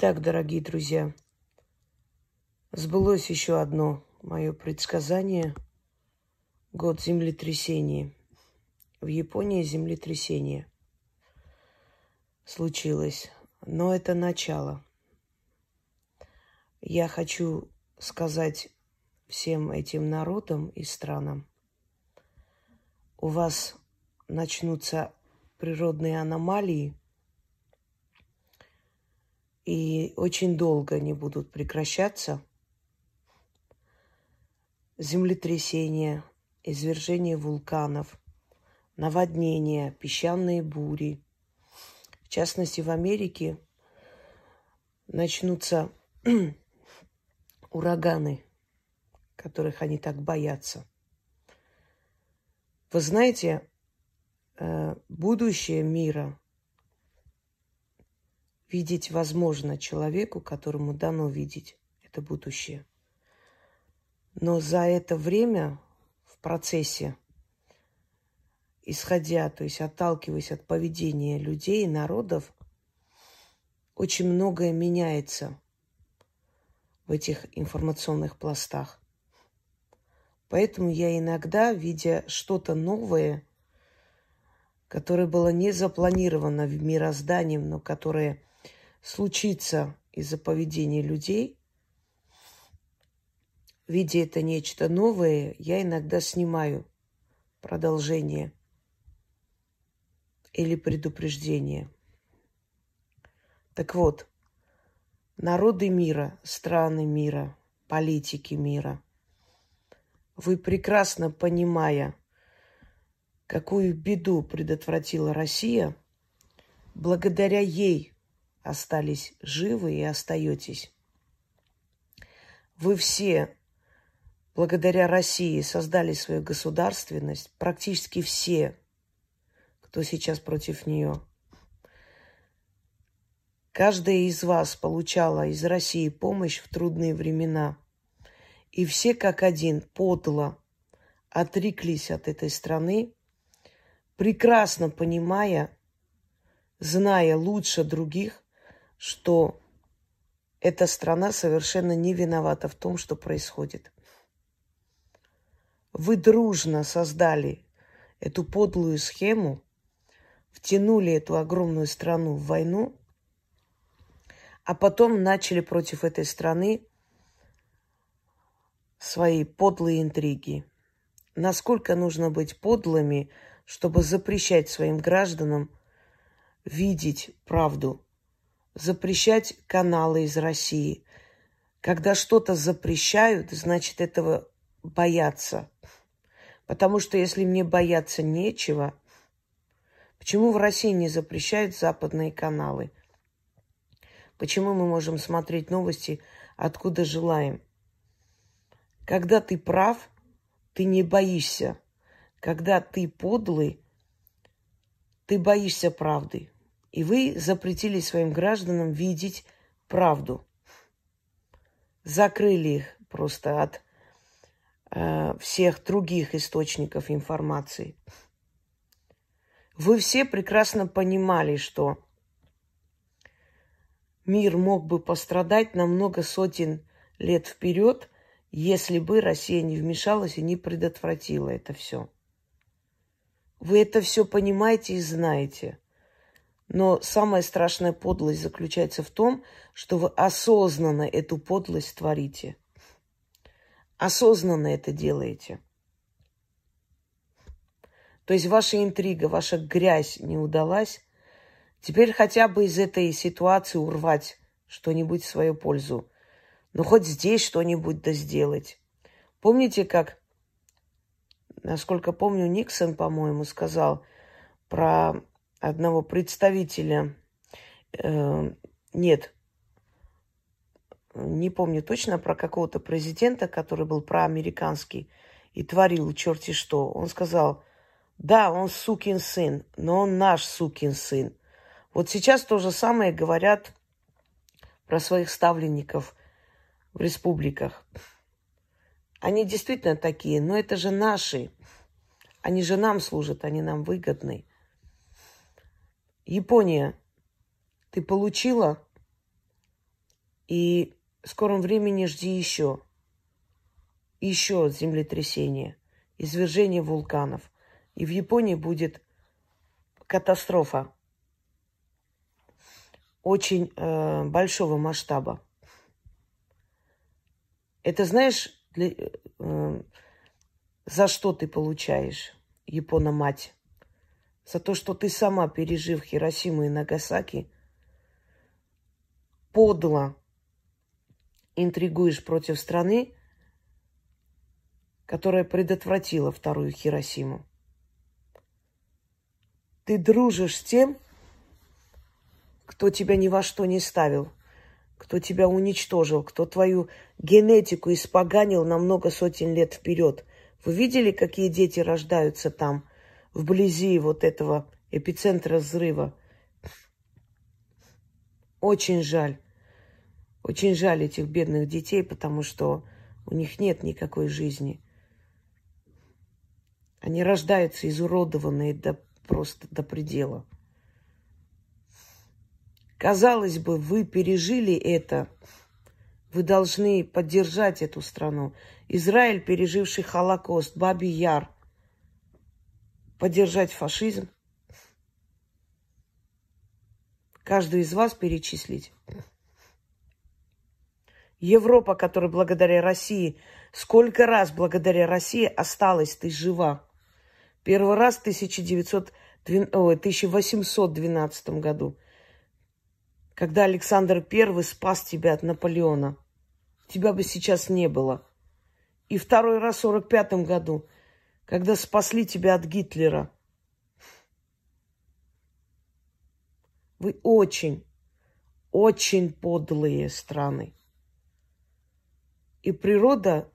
Итак, дорогие друзья, сбылось еще одно мое предсказание. Год землетрясения. В Японии землетрясение случилось. Но это начало. Я хочу сказать всем этим народам и странам, у вас начнутся природные аномалии, и очень долго они будут прекращаться. Землетрясения, извержение вулканов, наводнения, песчаные бури. В частности, в Америке начнутся ураганы, которых они так боятся. Вы знаете, э, будущее мира видеть возможно человеку, которому дано видеть это будущее. Но за это время в процессе, исходя, то есть отталкиваясь от поведения людей народов, очень многое меняется в этих информационных пластах. Поэтому я иногда, видя что-то новое, которое было не запланировано в мирозданием, но которое случится из-за поведения людей, видя это нечто новое, я иногда снимаю продолжение или предупреждение. Так вот, народы мира, страны мира, политики мира, вы прекрасно понимая, какую беду предотвратила Россия, благодаря ей остались живы и остаетесь. Вы все, благодаря России, создали свою государственность, практически все, кто сейчас против нее. Каждая из вас получала из России помощь в трудные времена. И все как один подло отреклись от этой страны, прекрасно понимая, зная лучше других, что эта страна совершенно не виновата в том, что происходит. Вы дружно создали эту подлую схему, втянули эту огромную страну в войну, а потом начали против этой страны свои подлые интриги. Насколько нужно быть подлыми, чтобы запрещать своим гражданам видеть правду – запрещать каналы из России. Когда что-то запрещают, значит, этого боятся. Потому что если мне бояться нечего, почему в России не запрещают западные каналы? Почему мы можем смотреть новости, откуда желаем? Когда ты прав, ты не боишься. Когда ты подлый, ты боишься правды. И вы запретили своим гражданам видеть правду. Закрыли их просто от э, всех других источников информации. Вы все прекрасно понимали, что мир мог бы пострадать на много сотен лет вперед, если бы Россия не вмешалась и не предотвратила это все. Вы это все понимаете и знаете. Но самая страшная подлость заключается в том, что вы осознанно эту подлость творите. Осознанно это делаете. То есть ваша интрига, ваша грязь не удалась. Теперь хотя бы из этой ситуации урвать что-нибудь в свою пользу. Ну, хоть здесь что-нибудь да сделать. Помните, как, насколько помню, Никсон, по-моему, сказал про одного представителя, э, нет, не помню точно, про какого-то президента, который был проамериканский и творил черти что. Он сказал, да, он сукин сын, но он наш сукин сын. Вот сейчас то же самое говорят про своих ставленников в республиках. Они действительно такие, но это же наши. Они же нам служат, они нам выгодны. Япония, ты получила И в скором времени жди еще. Еще землетрясение, извержение вулканов. И в Японии будет катастрофа очень э, большого масштаба. Это знаешь, для, э, за что ты получаешь, Япона-мать? За то, что ты сама, пережив Хиросиму и Нагасаки, подло интригуешь против страны, которая предотвратила вторую Хиросиму. Ты дружишь с тем, кто тебя ни во что не ставил, кто тебя уничтожил, кто твою генетику испоганил на много сотен лет вперед. Вы видели, какие дети рождаются там, вблизи вот этого эпицентра взрыва? Очень жаль. Очень жаль этих бедных детей, потому что у них нет никакой жизни. Они рождаются изуродованные до, просто до предела. Казалось бы, вы пережили это, вы должны поддержать эту страну. Израиль, переживший Холокост, Баби Яр, поддержать фашизм. Каждую из вас перечислить. Европа, которая благодаря России, сколько раз благодаря России осталась ты жива. Первый раз в 1912, 1812 году – когда Александр I спас тебя от Наполеона. Тебя бы сейчас не было. И второй раз в 45 году, когда спасли тебя от Гитлера. Вы очень, очень подлые страны. И природа,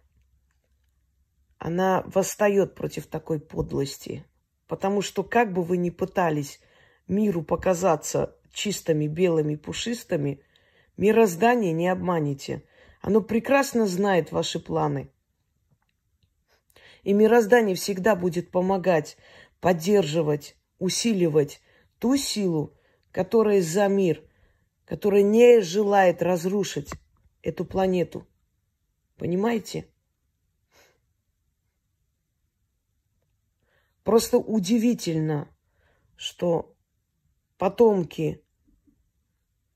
она восстает против такой подлости. Потому что как бы вы ни пытались миру показаться чистыми, белыми, пушистыми, мироздание не обманете. Оно прекрасно знает ваши планы. И мироздание всегда будет помогать, поддерживать, усиливать ту силу, которая за мир, которая не желает разрушить эту планету. Понимаете? Просто удивительно, что потомки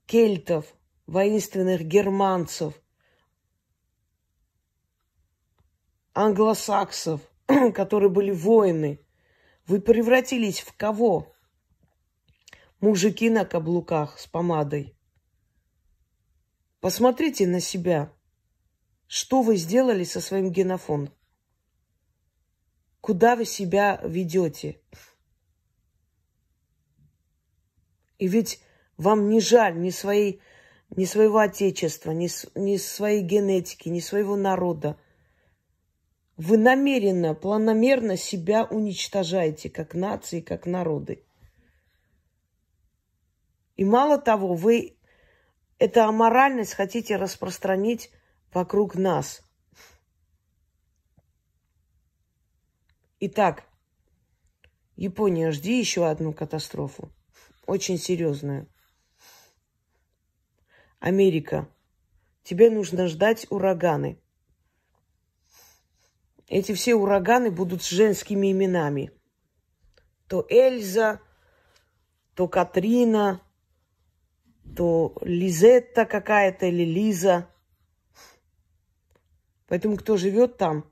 кельтов, воинственных германцев, англосаксов, которые были воины, вы превратились в кого? Мужики на каблуках с помадой. Посмотрите на себя. Что вы сделали со своим генофондом? Куда вы себя ведете? И ведь вам не жаль ни, своей, ни своего отечества, ни, ни своей генетики, ни своего народа. Вы намеренно, планомерно себя уничтожаете, как нации, как народы. И мало того, вы эту аморальность хотите распространить вокруг нас. Итак, Япония, жди еще одну катастрофу. Очень серьезную. Америка, тебе нужно ждать ураганы. Эти все ураганы будут с женскими именами. То Эльза, то Катрина, то Лизетта какая-то или Лиза. Поэтому кто живет там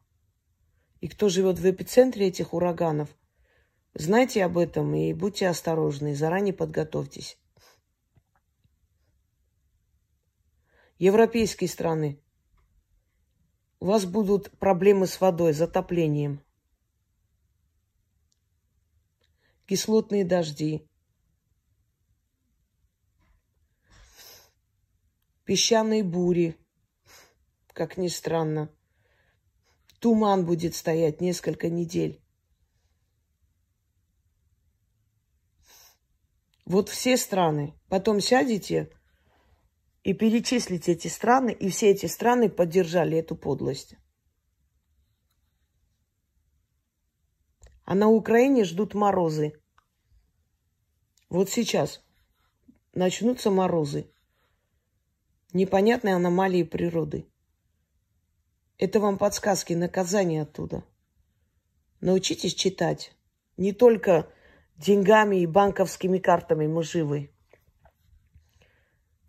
и кто живет в эпицентре этих ураганов, знайте об этом и будьте осторожны, заранее подготовьтесь. европейские страны, у вас будут проблемы с водой, затоплением. Кислотные дожди. Песчаные бури, как ни странно. Туман будет стоять несколько недель. Вот все страны. Потом сядете и перечислить эти страны, и все эти страны поддержали эту подлость. А на Украине ждут морозы. Вот сейчас начнутся морозы. непонятные аномалии природы. Это вам подсказки, наказания оттуда. Научитесь читать. Не только деньгами и банковскими картами мы живы.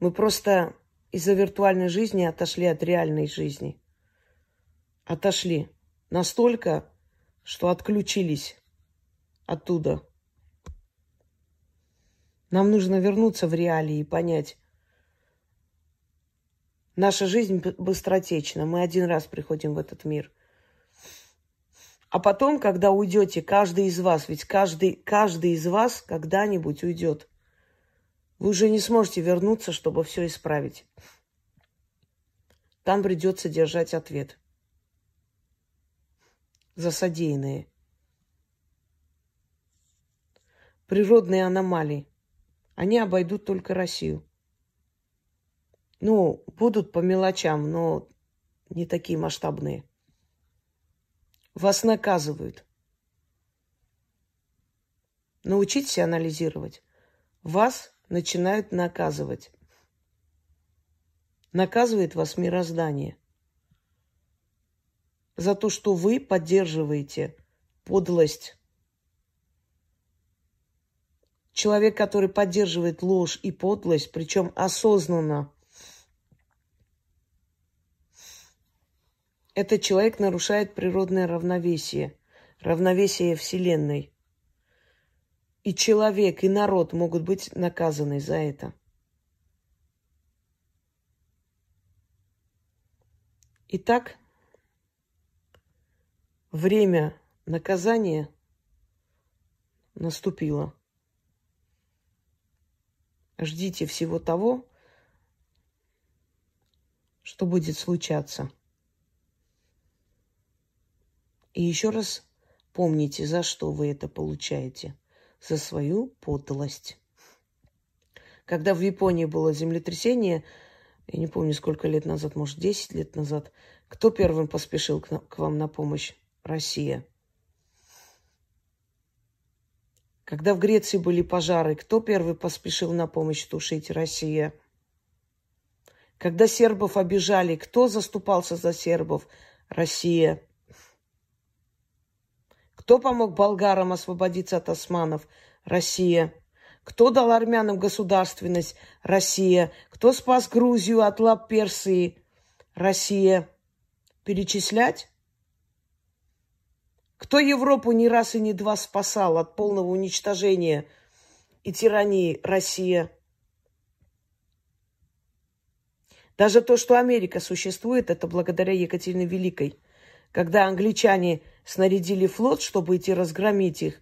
Мы просто из-за виртуальной жизни отошли от реальной жизни. Отошли настолько, что отключились оттуда. Нам нужно вернуться в реалии и понять, наша жизнь быстротечна. Мы один раз приходим в этот мир. А потом, когда уйдете, каждый из вас, ведь каждый, каждый из вас когда-нибудь уйдет, вы уже не сможете вернуться, чтобы все исправить. Там придется держать ответ за содеянное. Природные аномалии. Они обойдут только Россию. Ну, будут по мелочам, но не такие масштабные. Вас наказывают. Научитесь анализировать. Вас начинают наказывать. Наказывает вас мироздание за то, что вы поддерживаете подлость. Человек, который поддерживает ложь и подлость, причем осознанно, Этот человек нарушает природное равновесие, равновесие Вселенной. И человек, и народ могут быть наказаны за это. Итак, время наказания наступило. Ждите всего того, что будет случаться. И еще раз помните, за что вы это получаете. За свою подлость. Когда в Японии было землетрясение, я не помню, сколько лет назад, может, 10 лет назад, кто первым поспешил к, к вам на помощь? Россия. Когда в Греции были пожары, кто первый поспешил на помощь тушить? Россия. Когда сербов обижали, кто заступался за сербов? Россия. Кто помог болгарам освободиться от османов? Россия. Кто дал армянам государственность? Россия. Кто спас Грузию от лап Персии? Россия. Перечислять? Кто Европу не раз и не два спасал от полного уничтожения и тирании? Россия. Даже то, что Америка существует, это благодаря Екатерине Великой. Когда англичане снарядили флот, чтобы идти разгромить их.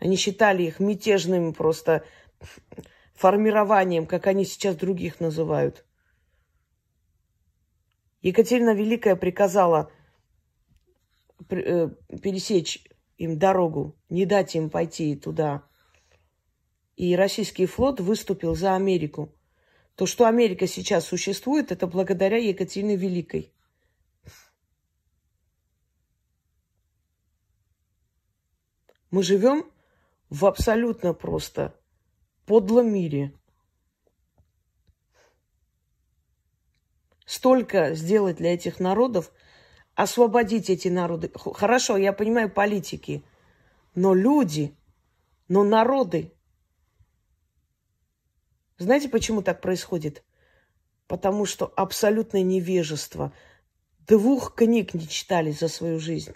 Они считали их мятежным просто формированием, как они сейчас других называют. Екатерина Великая приказала э, пересечь им дорогу, не дать им пойти туда. И российский флот выступил за Америку. То, что Америка сейчас существует, это благодаря Екатерине Великой. Мы живем в абсолютно просто подлом мире. Столько сделать для этих народов, освободить эти народы. Хорошо, я понимаю политики, но люди, но народы. Знаете, почему так происходит? Потому что абсолютное невежество. Двух книг не читали за свою жизнь.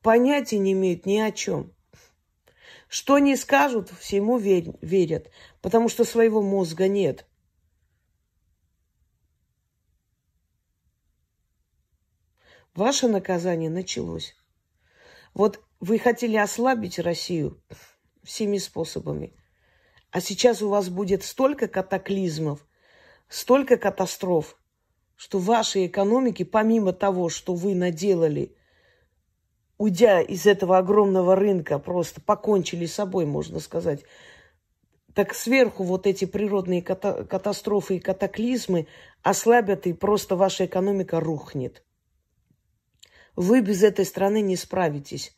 Понятия не имеют ни о чем. Что не скажут, всему верят, потому что своего мозга нет. Ваше наказание началось. Вот вы хотели ослабить Россию всеми способами. А сейчас у вас будет столько катаклизмов, столько катастроф, что вашей экономике, помимо того, что вы наделали – уйдя из этого огромного рынка, просто покончили с собой, можно сказать. Так сверху вот эти природные ката- катастрофы и катаклизмы ослабят, и просто ваша экономика рухнет. Вы без этой страны не справитесь.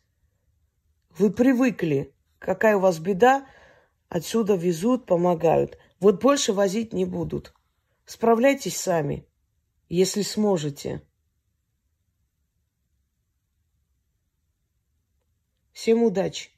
Вы привыкли, какая у вас беда, отсюда везут, помогают. Вот больше возить не будут. Справляйтесь сами, если сможете. Всем удачи!